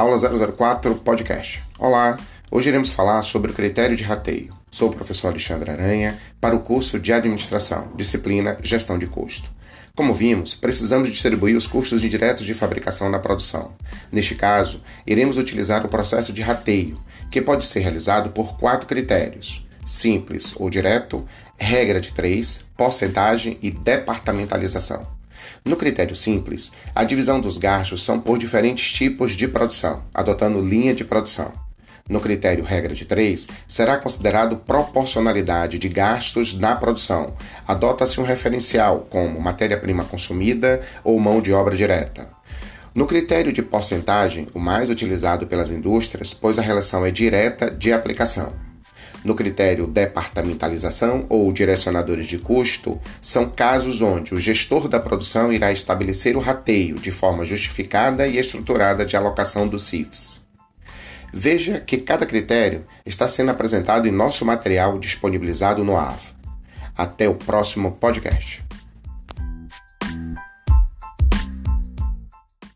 Aula 004 Podcast. Olá, hoje iremos falar sobre o critério de rateio. Sou o professor Alexandre Aranha para o curso de Administração, disciplina Gestão de Custo. Como vimos, precisamos distribuir os custos indiretos de fabricação na produção. Neste caso, iremos utilizar o processo de rateio, que pode ser realizado por quatro critérios: simples ou direto, regra de três, porcentagem e departamentalização. No critério simples, a divisão dos gastos são por diferentes tipos de produção, adotando linha de produção. No critério regra de 3, será considerado proporcionalidade de gastos na produção. Adota-se um referencial, como matéria-prima consumida ou mão de obra direta. No critério de porcentagem, o mais utilizado pelas indústrias, pois a relação é direta de aplicação no critério departamentalização ou direcionadores de custo, são casos onde o gestor da produção irá estabelecer o rateio de forma justificada e estruturada de alocação dos CIFs. Veja que cada critério está sendo apresentado em nosso material disponibilizado no AV. Até o próximo podcast.